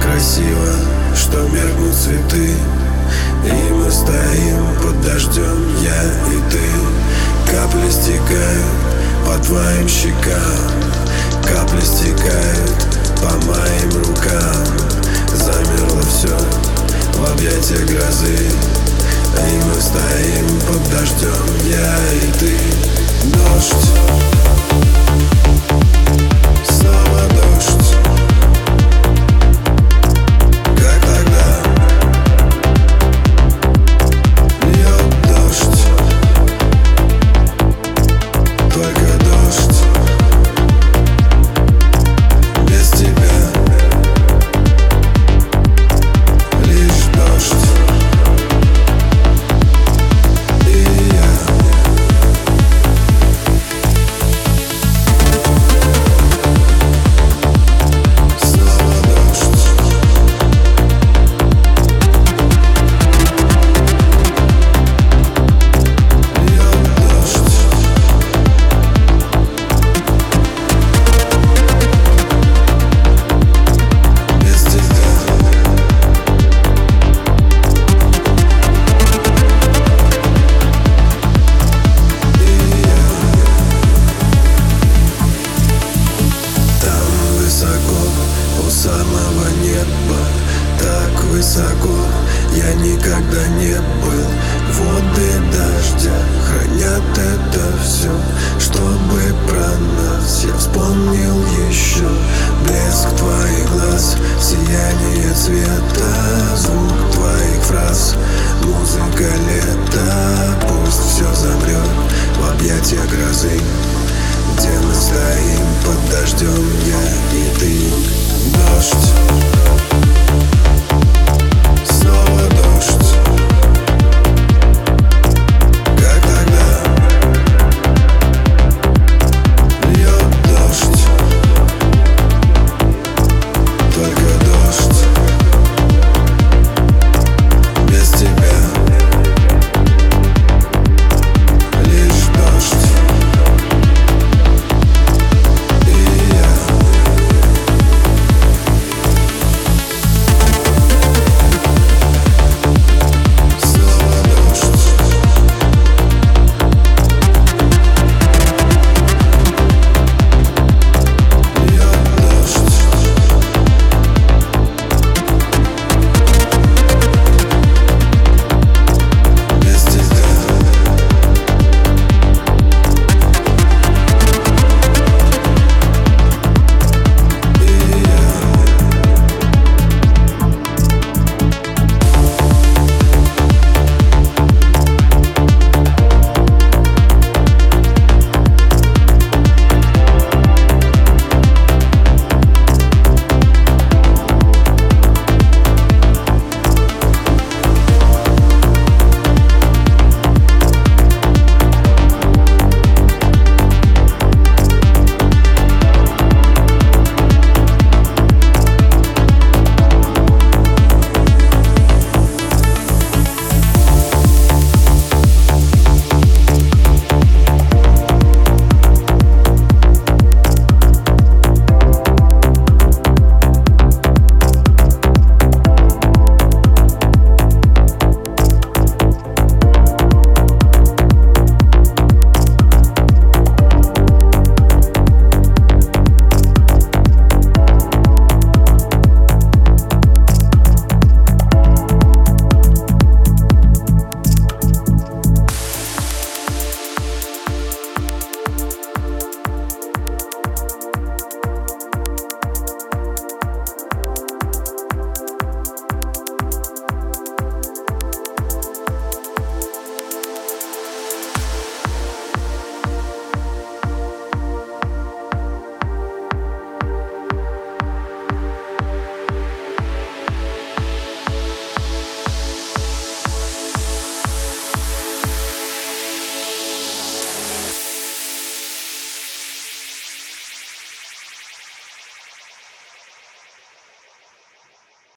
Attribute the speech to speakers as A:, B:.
A: красиво, что меркнут цветы. И мы стоим под дождем, я и ты. Капли стекают по твоим щекам. Капли стекают по моим рукам. Замерло все в объятиях грозы. И мы стоим под дождем, я и ты. Дождь самого неба. Так высоко я никогда не был. Воды дождя хранят это все Чтобы про нас я вспомнил еще Блеск твоих глаз, сияние света Звук твоих фраз, музыка лета Пусть все замрет в объятия грозы. Где мы стоим под дождем, я дождь.